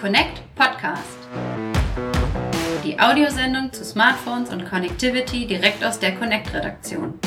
Connect Podcast. Die Audiosendung zu Smartphones und Connectivity direkt aus der Connect-Redaktion.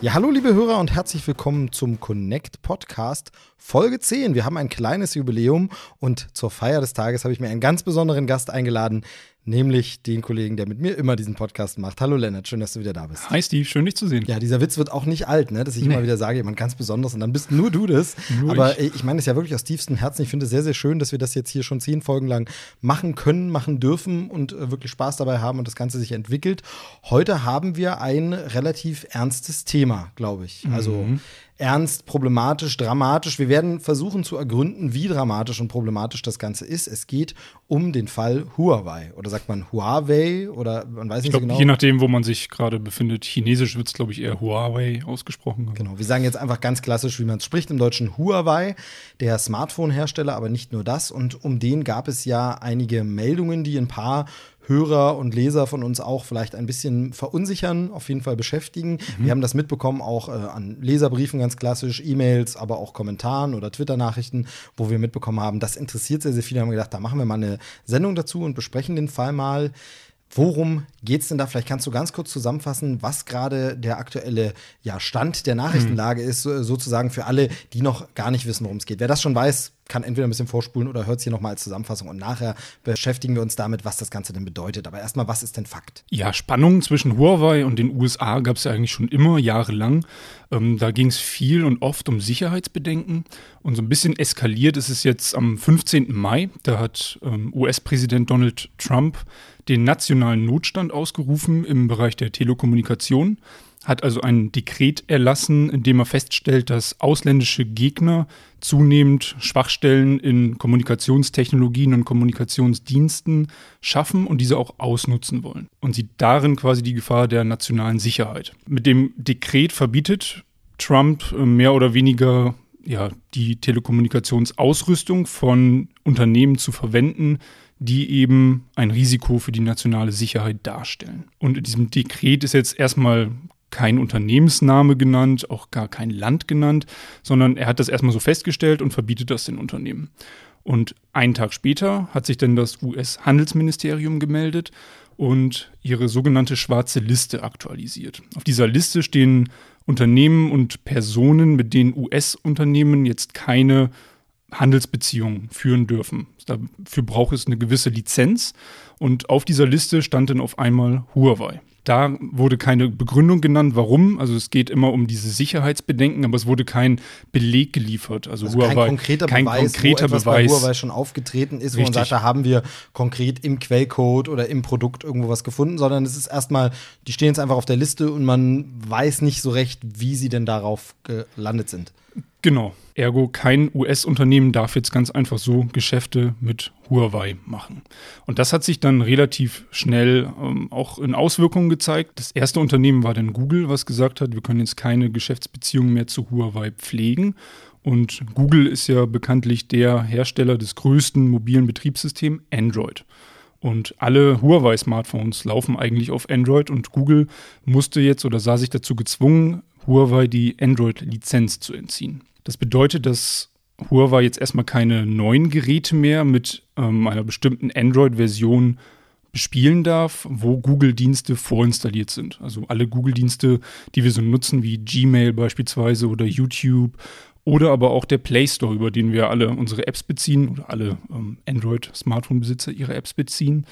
Ja, hallo liebe Hörer und herzlich willkommen zum Connect Podcast Folge 10. Wir haben ein kleines Jubiläum und zur Feier des Tages habe ich mir einen ganz besonderen Gast eingeladen, nämlich den Kollegen, der mit mir immer diesen Podcast macht. Hallo Lennart, schön, dass du wieder da bist. Hi Steve, schön dich zu sehen. Ja, dieser Witz wird auch nicht alt, ne? dass ich nee. immer wieder sage, jemand ganz besonders und dann bist nur du das. Nur Aber ich, ich meine es ja wirklich aus tiefstem Herzen. Ich finde es sehr, sehr schön, dass wir das jetzt hier schon zehn Folgen lang machen können, machen dürfen und äh, wirklich Spaß dabei haben und das Ganze sich entwickelt. Heute haben wir ein relativ ernstes Thema, glaube ich. Also mhm ernst, problematisch, dramatisch. Wir werden versuchen zu ergründen, wie dramatisch und problematisch das Ganze ist. Es geht um den Fall Huawei. Oder sagt man Huawei? Oder man weiß nicht glaub, so genau. Je nachdem, wo man sich gerade befindet. Chinesisch wird es, glaube ich, eher Huawei ausgesprochen. Genau. Wir sagen jetzt einfach ganz klassisch, wie man es spricht, im Deutschen Huawei, der Smartphone-Hersteller, aber nicht nur das. Und um den gab es ja einige Meldungen, die ein paar Hörer und Leser von uns auch vielleicht ein bisschen verunsichern, auf jeden Fall beschäftigen. Mhm. Wir haben das mitbekommen, auch äh, an Leserbriefen ganz klassisch, E-Mails, aber auch Kommentaren oder Twitter-Nachrichten, wo wir mitbekommen haben, das interessiert sehr, sehr viele. Haben gedacht, da machen wir mal eine Sendung dazu und besprechen den Fall mal. Worum geht es denn da? Vielleicht kannst du ganz kurz zusammenfassen, was gerade der aktuelle ja, Stand der Nachrichtenlage mhm. ist, sozusagen für alle, die noch gar nicht wissen, worum es geht. Wer das schon weiß, kann entweder ein bisschen vorspulen oder hört es hier nochmal als Zusammenfassung. Und nachher beschäftigen wir uns damit, was das Ganze denn bedeutet. Aber erstmal, was ist denn Fakt? Ja, Spannungen zwischen Huawei und den USA gab es ja eigentlich schon immer, jahrelang. Ähm, da ging es viel und oft um Sicherheitsbedenken. Und so ein bisschen eskaliert ist es jetzt am 15. Mai. Da hat ähm, US-Präsident Donald Trump den nationalen Notstand ausgerufen im Bereich der Telekommunikation, hat also ein Dekret erlassen, in dem er feststellt, dass ausländische Gegner zunehmend Schwachstellen in Kommunikationstechnologien und Kommunikationsdiensten schaffen und diese auch ausnutzen wollen. Und sieht darin quasi die Gefahr der nationalen Sicherheit. Mit dem Dekret verbietet Trump äh, mehr oder weniger ja, die Telekommunikationsausrüstung von Unternehmen zu verwenden, die eben ein Risiko für die nationale Sicherheit darstellen. Und in diesem Dekret ist jetzt erstmal kein Unternehmensname genannt, auch gar kein Land genannt, sondern er hat das erstmal so festgestellt und verbietet das den Unternehmen. Und einen Tag später hat sich dann das US-Handelsministerium gemeldet und ihre sogenannte schwarze Liste aktualisiert. Auf dieser Liste stehen Unternehmen und Personen, mit denen US-Unternehmen jetzt keine Handelsbeziehungen führen dürfen. Dafür braucht es eine gewisse Lizenz und auf dieser Liste stand dann auf einmal Huawei. Da wurde keine Begründung genannt, warum. Also es geht immer um diese Sicherheitsbedenken, aber es wurde kein Beleg geliefert. Also, also Huawei, kein konkreter kein Beweis, konkreter wo Beweis. bei Huawei schon aufgetreten ist, wo man sagt, da haben wir konkret im Quellcode oder im Produkt irgendwo was gefunden, sondern es ist erstmal, die stehen jetzt einfach auf der Liste und man weiß nicht so recht, wie sie denn darauf gelandet sind. Genau. Ergo, kein US-Unternehmen darf jetzt ganz einfach so Geschäfte mit Huawei machen. Und das hat sich dann relativ schnell ähm, auch in Auswirkungen gezeigt. Das erste Unternehmen war dann Google, was gesagt hat, wir können jetzt keine Geschäftsbeziehungen mehr zu Huawei pflegen. Und Google ist ja bekanntlich der Hersteller des größten mobilen Betriebssystems Android. Und alle Huawei-Smartphones laufen eigentlich auf Android und Google musste jetzt oder sah sich dazu gezwungen, Huawei die Android-Lizenz zu entziehen. Das bedeutet, dass Huawei jetzt erstmal keine neuen Geräte mehr mit ähm, einer bestimmten Android-Version bespielen darf, wo Google-Dienste vorinstalliert sind. Also alle Google-Dienste, die wir so nutzen, wie Gmail beispielsweise oder YouTube oder aber auch der Play Store, über den wir alle unsere Apps beziehen oder alle ähm, Android-Smartphone-Besitzer ihre Apps beziehen.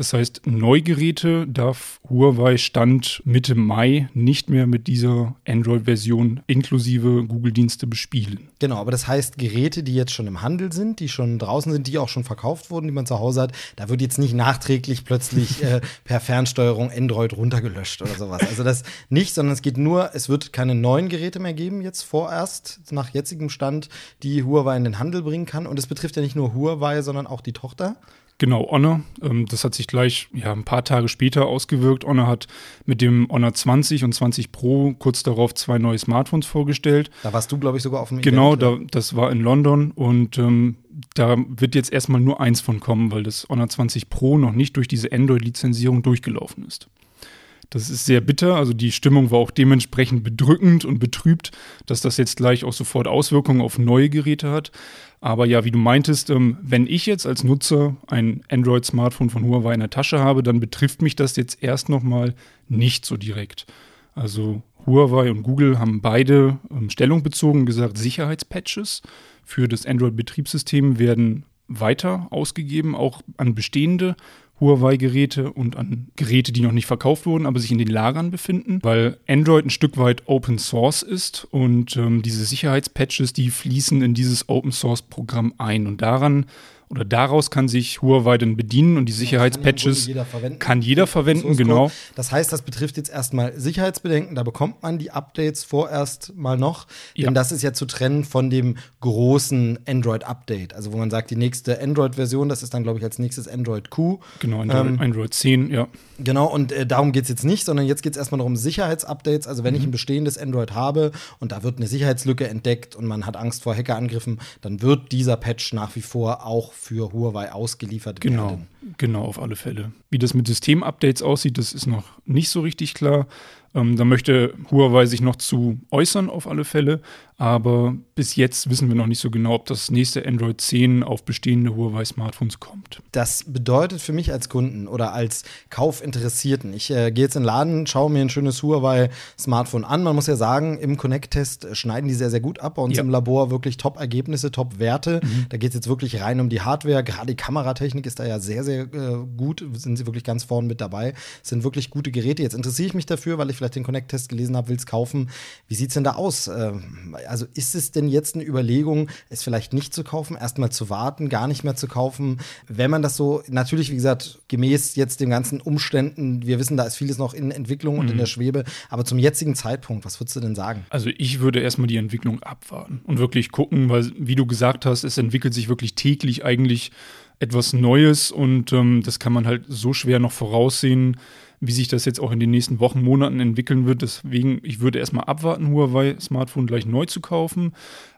Das heißt, Neugeräte darf Huawei Stand Mitte Mai nicht mehr mit dieser Android-Version inklusive Google-Dienste bespielen. Genau, aber das heißt, Geräte, die jetzt schon im Handel sind, die schon draußen sind, die auch schon verkauft wurden, die man zu Hause hat, da wird jetzt nicht nachträglich plötzlich äh, per Fernsteuerung Android runtergelöscht oder sowas. Also das nicht, sondern es geht nur, es wird keine neuen Geräte mehr geben jetzt vorerst, nach jetzigem Stand, die Huawei in den Handel bringen kann. Und es betrifft ja nicht nur Huawei, sondern auch die Tochter. Genau, Honor. Ähm, das hat sich gleich ja, ein paar Tage später ausgewirkt. Honor hat mit dem Honor 20 und 20 Pro kurz darauf zwei neue Smartphones vorgestellt. Da warst du, glaube ich, sogar auf dem Genau, Event, da, das war in London und ähm, da wird jetzt erstmal nur eins von kommen, weil das Honor 20 Pro noch nicht durch diese Android-Lizenzierung durchgelaufen ist. Das ist sehr bitter. Also die Stimmung war auch dementsprechend bedrückend und betrübt, dass das jetzt gleich auch sofort Auswirkungen auf neue Geräte hat. Aber ja, wie du meintest, ähm, wenn ich jetzt als Nutzer ein Android-Smartphone von Huawei in der Tasche habe, dann betrifft mich das jetzt erst nochmal nicht so direkt. Also Huawei und Google haben beide ähm, Stellung bezogen, gesagt, Sicherheitspatches für das Android-Betriebssystem werden weiter ausgegeben, auch an bestehende Huawei-Geräte und an Geräte, die noch nicht verkauft wurden, aber sich in den Lagern befinden, weil Android ein Stück weit Open Source ist und ähm, diese Sicherheitspatches, die fließen in dieses Open Source Programm ein. Und daran oder daraus kann sich Huawei dann bedienen und die Sicherheitspatches kann, jeder verwenden, kann jeder verwenden genau. Das heißt, das betrifft jetzt erstmal Sicherheitsbedenken, da bekommt man die Updates vorerst mal noch, denn ja. das ist ja zu trennen von dem großen Android-Update, also wo man sagt, die nächste Android-Version, das ist dann, glaube ich, als nächstes Android Q. Genau, Android, ähm, Android 10, ja. Genau, und äh, darum geht es jetzt nicht, sondern jetzt geht es erstmal noch um Sicherheitsupdates, also wenn mhm. ich ein bestehendes Android habe und da wird eine Sicherheitslücke entdeckt und man hat Angst vor Hackerangriffen, dann wird dieser Patch nach wie vor auch für Huawei ausgeliefert genau, werden. Genau, auf alle Fälle. Wie das mit Systemupdates aussieht, das ist noch nicht so richtig klar. Ähm, da möchte Huawei sich noch zu äußern, auf alle Fälle. Aber bis jetzt wissen wir noch nicht so genau, ob das nächste Android 10 auf bestehende Huawei-Smartphones kommt. Das bedeutet für mich als Kunden oder als Kaufinteressierten, ich äh, gehe jetzt in den Laden, schaue mir ein schönes Huawei-Smartphone an. Man muss ja sagen, im Connect-Test schneiden die sehr, sehr gut ab. Bei uns ja. im Labor wirklich Top-Ergebnisse, Top-Werte. Mhm. Da geht es jetzt wirklich rein um die Hardware. Gerade die Kameratechnik ist da ja sehr, sehr äh, gut. Sind sie wirklich ganz vorne mit dabei. Sind wirklich gute Geräte. Jetzt interessiere ich mich dafür, weil ich vielleicht den Connect-Test gelesen habe, will es kaufen. Wie sieht es denn da aus? Ähm, also ist es denn jetzt eine Überlegung, es vielleicht nicht zu kaufen, erstmal zu warten, gar nicht mehr zu kaufen? Wenn man das so, natürlich, wie gesagt, gemäß jetzt den ganzen Umständen, wir wissen, da ist vieles noch in Entwicklung und mhm. in der Schwebe, aber zum jetzigen Zeitpunkt, was würdest du denn sagen? Also ich würde erstmal die Entwicklung abwarten und wirklich gucken, weil, wie du gesagt hast, es entwickelt sich wirklich täglich eigentlich etwas Neues und ähm, das kann man halt so schwer noch voraussehen wie sich das jetzt auch in den nächsten Wochen, Monaten entwickeln wird. Deswegen, ich würde erstmal abwarten, Huawei Smartphone gleich neu zu kaufen.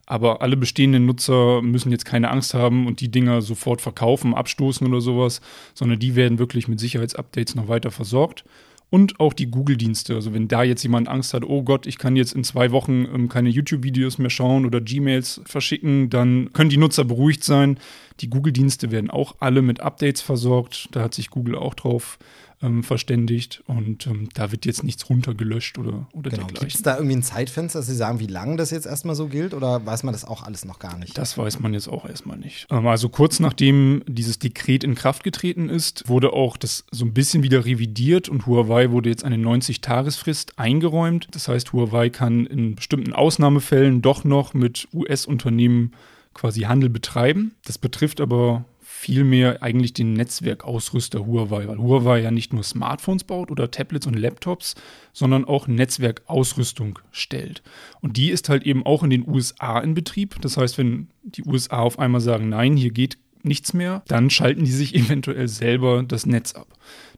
Aber alle bestehenden Nutzer müssen jetzt keine Angst haben und die Dinger sofort verkaufen, abstoßen oder sowas, sondern die werden wirklich mit Sicherheitsupdates noch weiter versorgt. Und auch die Google-Dienste. Also wenn da jetzt jemand Angst hat, oh Gott, ich kann jetzt in zwei Wochen ähm, keine YouTube-Videos mehr schauen oder Gmails verschicken, dann können die Nutzer beruhigt sein. Die Google-Dienste werden auch alle mit Updates versorgt. Da hat sich Google auch drauf ähm, verständigt und ähm, da wird jetzt nichts runtergelöscht oder, oder genau. Gibt es da irgendwie ein Zeitfenster, dass Sie sagen, wie lange das jetzt erstmal so gilt oder weiß man das auch alles noch gar nicht? Das weiß man jetzt auch erstmal nicht. Ähm, also kurz nachdem dieses Dekret in Kraft getreten ist, wurde auch das so ein bisschen wieder revidiert und Huawei wurde jetzt eine 90-Tagesfrist eingeräumt. Das heißt, Huawei kann in bestimmten Ausnahmefällen doch noch mit US-Unternehmen quasi Handel betreiben. Das betrifft aber vielmehr eigentlich den Netzwerkausrüster Huawei, weil Huawei ja nicht nur Smartphones baut oder Tablets und Laptops, sondern auch Netzwerkausrüstung stellt. Und die ist halt eben auch in den USA in Betrieb. Das heißt, wenn die USA auf einmal sagen, nein, hier geht nichts mehr, dann schalten die sich eventuell selber das Netz ab.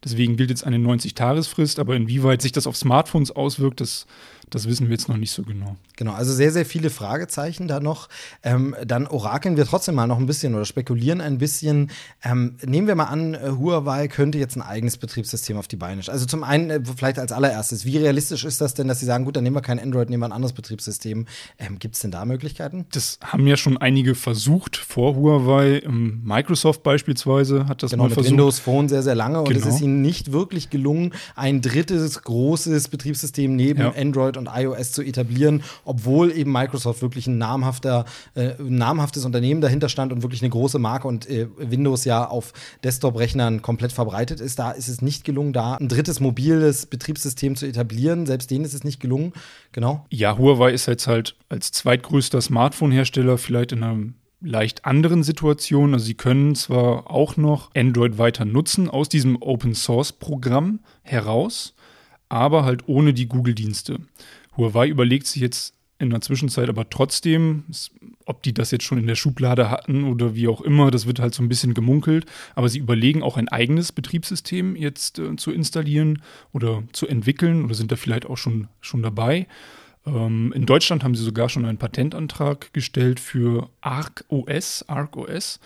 Deswegen gilt jetzt eine 90-Tagesfrist, aber inwieweit sich das auf Smartphones auswirkt, das das wissen wir jetzt noch nicht so genau. Genau, also sehr, sehr viele Fragezeichen da noch. Ähm, dann orakeln wir trotzdem mal noch ein bisschen oder spekulieren ein bisschen. Ähm, nehmen wir mal an, äh, Huawei könnte jetzt ein eigenes Betriebssystem auf die Beine stellen. Also zum einen, äh, vielleicht als allererstes, wie realistisch ist das denn, dass sie sagen, gut, dann nehmen wir kein Android, nehmen wir ein anderes Betriebssystem. Ähm, Gibt es denn da Möglichkeiten? Das haben ja schon einige versucht vor Huawei. Ähm, Microsoft beispielsweise hat das genau, mal mit versucht. Windows Phone sehr, sehr lange und genau. es ist ihnen nicht wirklich gelungen, ein drittes großes Betriebssystem neben ja. Android Android und iOS zu etablieren, obwohl eben Microsoft wirklich ein namhafter, äh, namhaftes Unternehmen dahinter stand und wirklich eine große Marke und äh, Windows ja auf Desktop-Rechnern komplett verbreitet ist. Da ist es nicht gelungen, da ein drittes mobiles Betriebssystem zu etablieren. Selbst denen ist es nicht gelungen. Genau. Ja, Huawei ist jetzt halt als zweitgrößter Smartphone-Hersteller vielleicht in einem leicht anderen Situation. Also sie können zwar auch noch Android weiter nutzen aus diesem Open Source Programm heraus, aber halt ohne die Google-Dienste. Huawei überlegt sich jetzt in der Zwischenzeit aber trotzdem, ob die das jetzt schon in der Schublade hatten oder wie auch immer, das wird halt so ein bisschen gemunkelt. Aber sie überlegen auch ein eigenes Betriebssystem jetzt äh, zu installieren oder zu entwickeln oder sind da vielleicht auch schon, schon dabei. Ähm, in Deutschland haben sie sogar schon einen Patentantrag gestellt für ArcOS, ArcOS.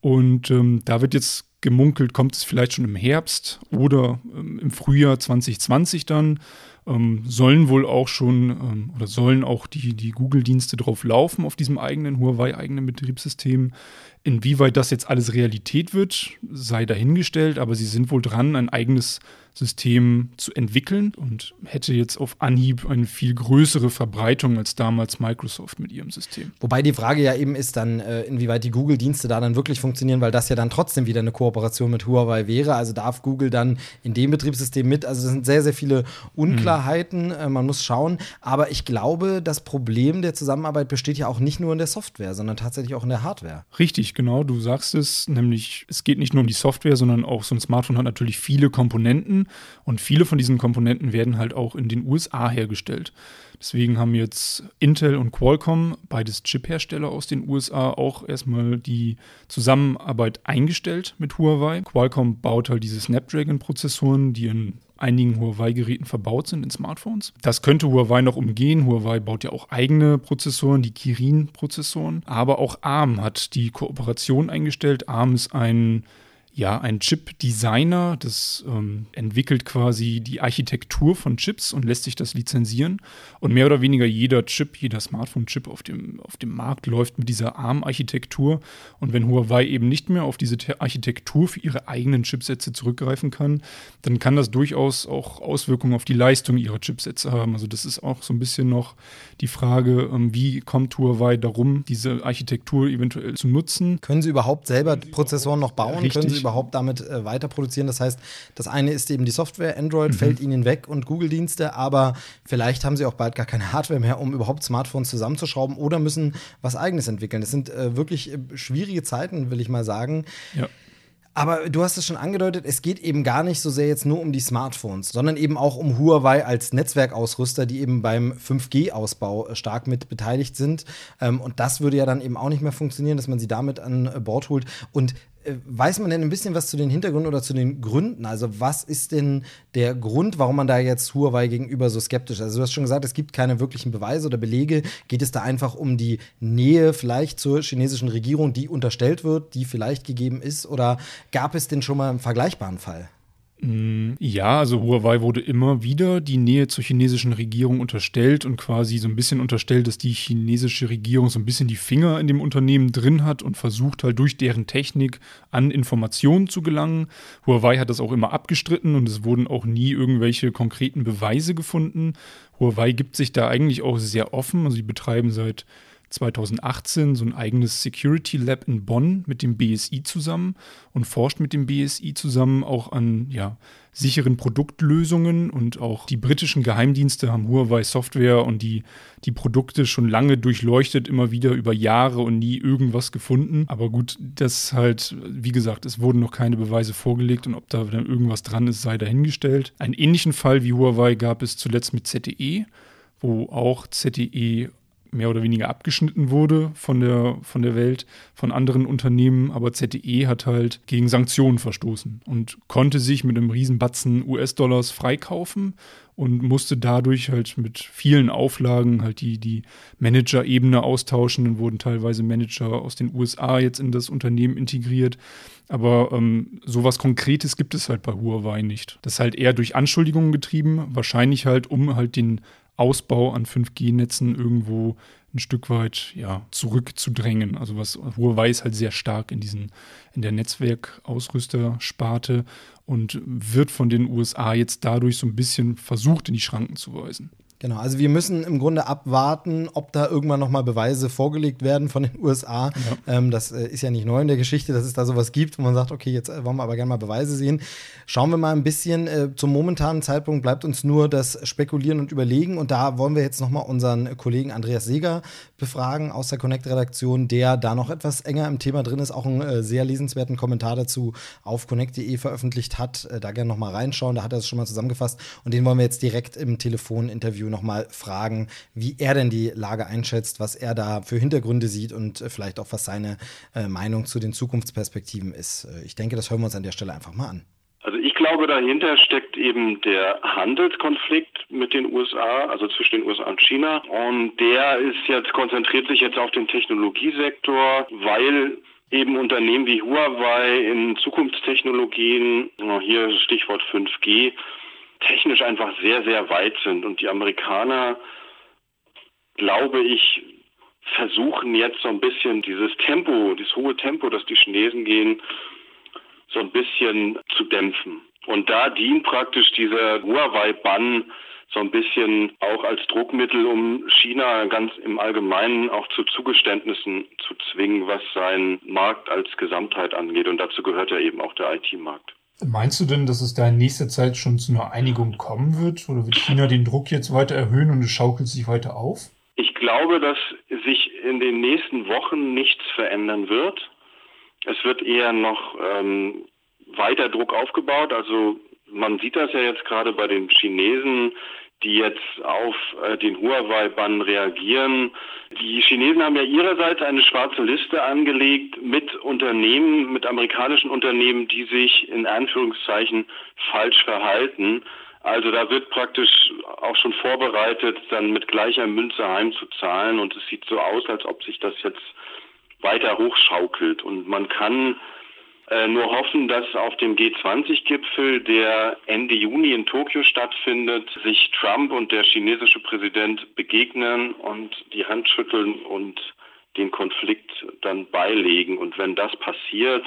Und ähm, da wird jetzt gemunkelt, kommt es vielleicht schon im Herbst oder ähm, im Frühjahr 2020 dann ähm, sollen wohl auch schon ähm, oder sollen auch die, die Google-Dienste drauf laufen auf diesem eigenen Huawei-eigenen Betriebssystem. Inwieweit das jetzt alles Realität wird, sei dahingestellt, aber sie sind wohl dran, ein eigenes System zu entwickeln und hätte jetzt auf Anhieb eine viel größere Verbreitung als damals Microsoft mit ihrem System. Wobei die Frage ja eben ist dann, äh, inwieweit die Google-Dienste da dann wirklich funktionieren, weil das ja dann trotzdem wieder eine Kooperation mit Huawei wäre. Also darf Google dann in dem Betriebssystem mit. Also es sind sehr, sehr viele Unklarheiten. Mhm. man muss schauen. Aber ich glaube, das Problem der Zusammenarbeit besteht ja auch nicht nur in der Software, sondern tatsächlich auch in der Hardware. Richtig, genau. Du sagst es, nämlich es geht nicht nur um die Software, sondern auch so ein Smartphone hat natürlich viele Komponenten und viele von diesen Komponenten werden halt auch in den USA hergestellt. Deswegen haben jetzt Intel und Qualcomm, beides Chip-Hersteller aus den USA, auch erstmal die Zusammenarbeit eingestellt mit Huawei. Qualcomm baut halt diese Snapdragon-Prozessoren, die in einigen Huawei-Geräten verbaut sind in Smartphones. Das könnte Huawei noch umgehen. Huawei baut ja auch eigene Prozessoren, die Kirin-Prozessoren. Aber auch ARM hat die Kooperation eingestellt. ARM ist ein ja, ein Chip-Designer, das ähm, entwickelt quasi die Architektur von Chips und lässt sich das lizenzieren. Und mehr oder weniger jeder Chip, jeder Smartphone-Chip auf dem, auf dem Markt läuft mit dieser ARM-Architektur. Und wenn Huawei eben nicht mehr auf diese Architektur für ihre eigenen Chipsätze zurückgreifen kann, dann kann das durchaus auch Auswirkungen auf die Leistung ihrer Chipsätze haben. Also das ist auch so ein bisschen noch die Frage, ähm, wie kommt Huawei darum, diese Architektur eventuell zu nutzen. Können sie überhaupt selber Prozessoren noch bauen? Richtig. Überhaupt damit äh, weiter produzieren. Das heißt, das eine ist eben die Software, Android mhm. fällt ihnen weg und Google-Dienste, aber vielleicht haben sie auch bald gar keine Hardware mehr, um überhaupt Smartphones zusammenzuschrauben oder müssen was eigenes entwickeln. Das sind äh, wirklich äh, schwierige Zeiten, will ich mal sagen. Ja. Aber du hast es schon angedeutet, es geht eben gar nicht so sehr jetzt nur um die Smartphones, sondern eben auch um Huawei als Netzwerkausrüster, die eben beim 5G-Ausbau äh, stark mit beteiligt sind. Ähm, und das würde ja dann eben auch nicht mehr funktionieren, dass man sie damit an Bord holt. Und äh, weiß man denn ein bisschen was zu den Hintergründen oder zu den Gründen? Also, was ist denn der Grund, warum man da jetzt Huawei gegenüber so skeptisch ist? Also, du hast schon gesagt, es gibt keine wirklichen Beweise oder Belege. Geht es da einfach um die Nähe vielleicht zur chinesischen Regierung, die unterstellt wird, die vielleicht gegeben ist? Oder gab es denn schon mal einen vergleichbaren Fall? Mm, ja, also Huawei wurde immer wieder die Nähe zur chinesischen Regierung unterstellt und quasi so ein bisschen unterstellt, dass die chinesische Regierung so ein bisschen die Finger in dem Unternehmen drin hat und versucht halt durch deren Technik an Informationen zu gelangen. Huawei hat das auch immer abgestritten und es wurden auch nie irgendwelche konkreten Beweise gefunden. Huawei gibt sich da eigentlich auch sehr offen, also sie betreiben seit 2018 so ein eigenes Security Lab in Bonn mit dem BSI zusammen und forscht mit dem BSI zusammen auch an ja, sicheren Produktlösungen und auch die britischen Geheimdienste haben Huawei Software und die, die Produkte schon lange durchleuchtet, immer wieder über Jahre und nie irgendwas gefunden. Aber gut, das halt, wie gesagt, es wurden noch keine Beweise vorgelegt und ob da dann irgendwas dran ist, sei dahingestellt. Einen ähnlichen Fall wie Huawei gab es zuletzt mit ZTE, wo auch ZTE mehr oder weniger abgeschnitten wurde von der, von der Welt, von anderen Unternehmen. Aber ZTE hat halt gegen Sanktionen verstoßen und konnte sich mit einem Riesenbatzen US-Dollars freikaufen und musste dadurch halt mit vielen Auflagen halt die, die Manager-Ebene austauschen. Dann wurden teilweise Manager aus den USA jetzt in das Unternehmen integriert. Aber ähm, sowas Konkretes gibt es halt bei Huawei nicht. Das ist halt eher durch Anschuldigungen getrieben, wahrscheinlich halt, um halt den Ausbau an 5G-Netzen irgendwo ein Stück weit ja, zurückzudrängen. Also was Huawei ist halt sehr stark in diesen, in der Netzwerkausrüstersparte und wird von den USA jetzt dadurch so ein bisschen versucht, in die Schranken zu weisen. Genau, also wir müssen im Grunde abwarten, ob da irgendwann nochmal Beweise vorgelegt werden von den USA. Ja. Ähm, das äh, ist ja nicht neu in der Geschichte, dass es da sowas gibt, wo man sagt, okay, jetzt äh, wollen wir aber gerne mal Beweise sehen. Schauen wir mal ein bisschen. Äh, zum momentanen Zeitpunkt bleibt uns nur das Spekulieren und Überlegen. Und da wollen wir jetzt nochmal unseren Kollegen Andreas Seeger befragen aus der Connect-Redaktion, der da noch etwas enger im Thema drin ist, auch einen äh, sehr lesenswerten Kommentar dazu auf connect.de veröffentlicht hat. Äh, da gerne nochmal reinschauen, da hat er es schon mal zusammengefasst. Und den wollen wir jetzt direkt im Telefoninterview nochmal fragen, wie er denn die Lage einschätzt, was er da für Hintergründe sieht und äh, vielleicht auch was seine äh, Meinung zu den Zukunftsperspektiven ist. Äh, ich denke, das hören wir uns an der Stelle einfach mal an. Also ich glaube, dahinter steckt eben der Handelskonflikt mit den USA, also zwischen den USA und China. Und der ist jetzt, konzentriert sich jetzt auf den Technologiesektor, weil eben Unternehmen wie Huawei in Zukunftstechnologien, hier Stichwort 5G, technisch einfach sehr, sehr weit sind. Und die Amerikaner, glaube ich, versuchen jetzt so ein bisschen dieses Tempo, dieses hohe Tempo, das die Chinesen gehen, so ein bisschen zu dämpfen. Und da dient praktisch dieser Huawei-Bann so ein bisschen auch als Druckmittel, um China ganz im Allgemeinen auch zu Zugeständnissen zu zwingen, was seinen Markt als Gesamtheit angeht. Und dazu gehört ja eben auch der IT-Markt. Meinst du denn, dass es da in nächster Zeit schon zu einer Einigung kommen wird? Oder wird China den Druck jetzt weiter erhöhen und es schaukelt sich weiter auf? Ich glaube, dass sich in den nächsten Wochen nichts verändern wird. Es wird eher noch ähm, weiter Druck aufgebaut. Also man sieht das ja jetzt gerade bei den Chinesen, die jetzt auf äh, den Huawei-Bann reagieren. Die Chinesen haben ja ihrerseits eine schwarze Liste angelegt mit Unternehmen, mit amerikanischen Unternehmen, die sich in Anführungszeichen falsch verhalten. Also da wird praktisch auch schon vorbereitet, dann mit gleicher Münze heimzuzahlen und es sieht so aus, als ob sich das jetzt weiter hochschaukelt und man kann äh, nur hoffen, dass auf dem G20-Gipfel, der Ende Juni in Tokio stattfindet, sich Trump und der chinesische Präsident begegnen und die Hand schütteln und den Konflikt dann beilegen. Und wenn das passiert,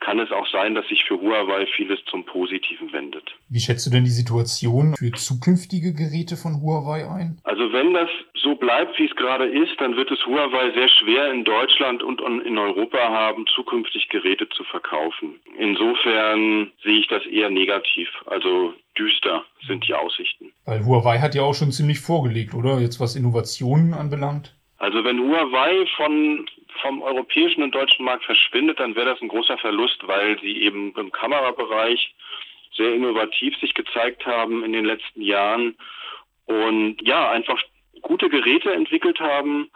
kann es auch sein, dass sich für Huawei vieles zum Positiven wendet. Wie schätzt du denn die Situation für zukünftige Geräte von Huawei ein? Also wenn das so bleibt, wie es gerade ist, dann wird es Huawei sehr schwer in Deutschland und in Europa haben, zukünftig Geräte zu verkaufen. Insofern sehe ich das eher negativ. Also düster sind die Aussichten. Weil Huawei hat ja auch schon ziemlich vorgelegt, oder? Jetzt was Innovationen anbelangt. Also wenn Huawei von vom europäischen und deutschen Markt verschwindet, dann wäre das ein großer Verlust, weil sie eben im Kamerabereich sehr innovativ sich gezeigt haben in den letzten Jahren und ja, einfach gute Geräte entwickelt haben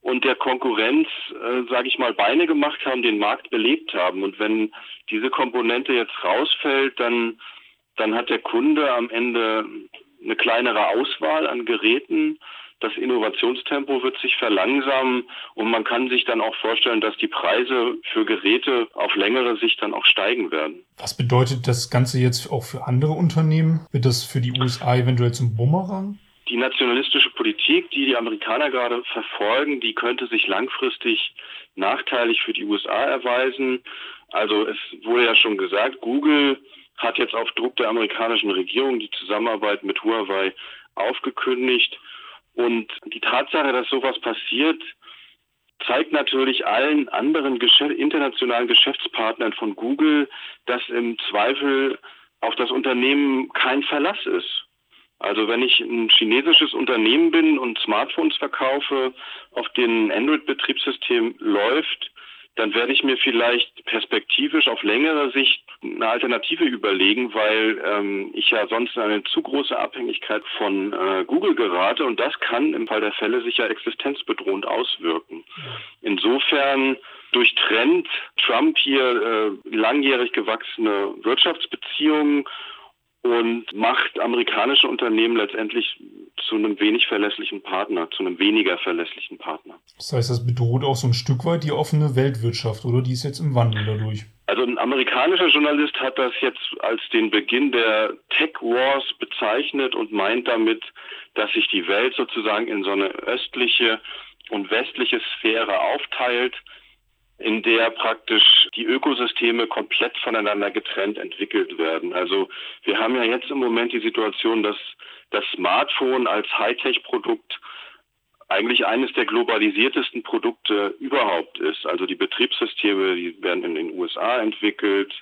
und der Konkurrenz, äh, sage ich mal, Beine gemacht haben, den Markt belebt haben. Und wenn diese Komponente jetzt rausfällt, dann, dann hat der Kunde am Ende eine kleinere Auswahl an Geräten das Innovationstempo wird sich verlangsamen und man kann sich dann auch vorstellen, dass die Preise für Geräte auf längere Sicht dann auch steigen werden. Was bedeutet das Ganze jetzt auch für andere Unternehmen? Wird das für die USA eventuell zum Bumerang? Die nationalistische Politik, die die Amerikaner gerade verfolgen, die könnte sich langfristig nachteilig für die USA erweisen. Also es wurde ja schon gesagt, Google hat jetzt auf Druck der amerikanischen Regierung die Zusammenarbeit mit Huawei aufgekündigt. Und die Tatsache, dass sowas passiert, zeigt natürlich allen anderen Geschäft internationalen Geschäftspartnern von Google, dass im Zweifel auf das Unternehmen kein Verlass ist. Also wenn ich ein chinesisches Unternehmen bin und Smartphones verkaufe, auf denen Android-Betriebssystem läuft, dann werde ich mir vielleicht perspektivisch auf längere Sicht eine Alternative überlegen, weil ähm, ich ja sonst in eine zu große Abhängigkeit von äh, Google gerate und das kann im Fall der Fälle sich ja existenzbedrohend auswirken. Insofern durchtrennt Trump hier äh, langjährig gewachsene Wirtschaftsbeziehungen und macht amerikanische Unternehmen letztendlich zu einem wenig verlässlichen Partner, zu einem weniger verlässlichen Partner. Das heißt, das bedroht auch so ein Stück weit die offene Weltwirtschaft, oder? Die ist jetzt im Wandel dadurch. Also ein amerikanischer Journalist hat das jetzt als den Beginn der Tech Wars bezeichnet und meint damit, dass sich die Welt sozusagen in so eine östliche und westliche Sphäre aufteilt in der praktisch die Ökosysteme komplett voneinander getrennt entwickelt werden. Also wir haben ja jetzt im Moment die Situation, dass das Smartphone als Hightech-Produkt eigentlich eines der globalisiertesten Produkte überhaupt ist. Also die Betriebssysteme, die werden in den USA entwickelt,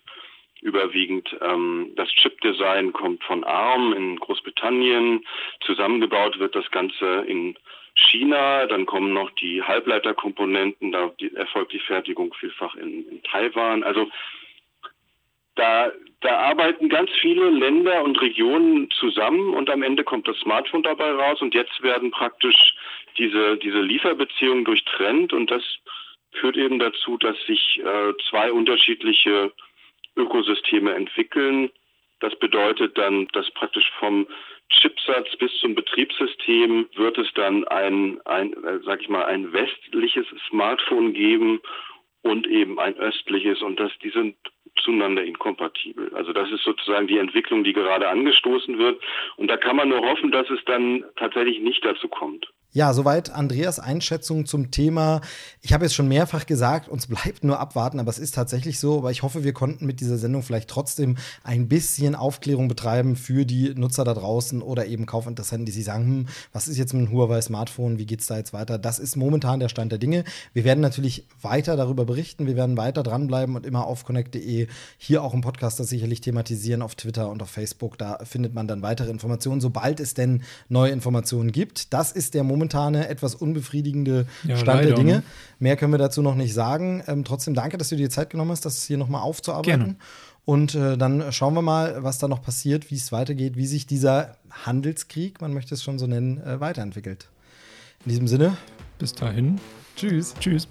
überwiegend ähm, das Chip-Design kommt von ARM in Großbritannien, zusammengebaut wird das Ganze in China, dann kommen noch die Halbleiterkomponenten, da erfolgt die Fertigung vielfach in, in Taiwan. Also da, da arbeiten ganz viele Länder und Regionen zusammen und am Ende kommt das Smartphone dabei raus und jetzt werden praktisch diese, diese Lieferbeziehungen durchtrennt und das führt eben dazu, dass sich äh, zwei unterschiedliche Ökosysteme entwickeln. Das bedeutet dann, dass praktisch vom Chipsatz bis zum Betriebssystem wird es dann ein, ein äh, sag ich mal, ein westliches Smartphone geben und eben ein östliches und das, die sind zueinander inkompatibel. Also das ist sozusagen die Entwicklung, die gerade angestoßen wird. Und da kann man nur hoffen, dass es dann tatsächlich nicht dazu kommt. Ja, soweit Andreas Einschätzung zum Thema. Ich habe jetzt schon mehrfach gesagt, uns bleibt nur abwarten, aber es ist tatsächlich so. Aber ich hoffe, wir konnten mit dieser Sendung vielleicht trotzdem ein bisschen Aufklärung betreiben für die Nutzer da draußen oder eben Kaufinteressenten, die sich sagen, hm, was ist jetzt mit dem Huawei Smartphone, wie geht's da jetzt weiter? Das ist momentan der Stand der Dinge. Wir werden natürlich weiter darüber berichten, wir werden weiter dranbleiben und immer auf connect.de hier auch im Podcast das sicherlich thematisieren, auf Twitter und auf Facebook. Da findet man dann weitere Informationen, sobald es denn neue Informationen gibt. Das ist der Moment momentane etwas unbefriedigende ja, Stand leider. der Dinge. Mehr können wir dazu noch nicht sagen. Ähm, trotzdem danke, dass du dir die Zeit genommen hast, das hier nochmal aufzuarbeiten. Gerne. Und äh, dann schauen wir mal, was da noch passiert, wie es weitergeht, wie sich dieser Handelskrieg, man möchte es schon so nennen, äh, weiterentwickelt. In diesem Sinne. Bis dahin. Tschüss. Tschüss.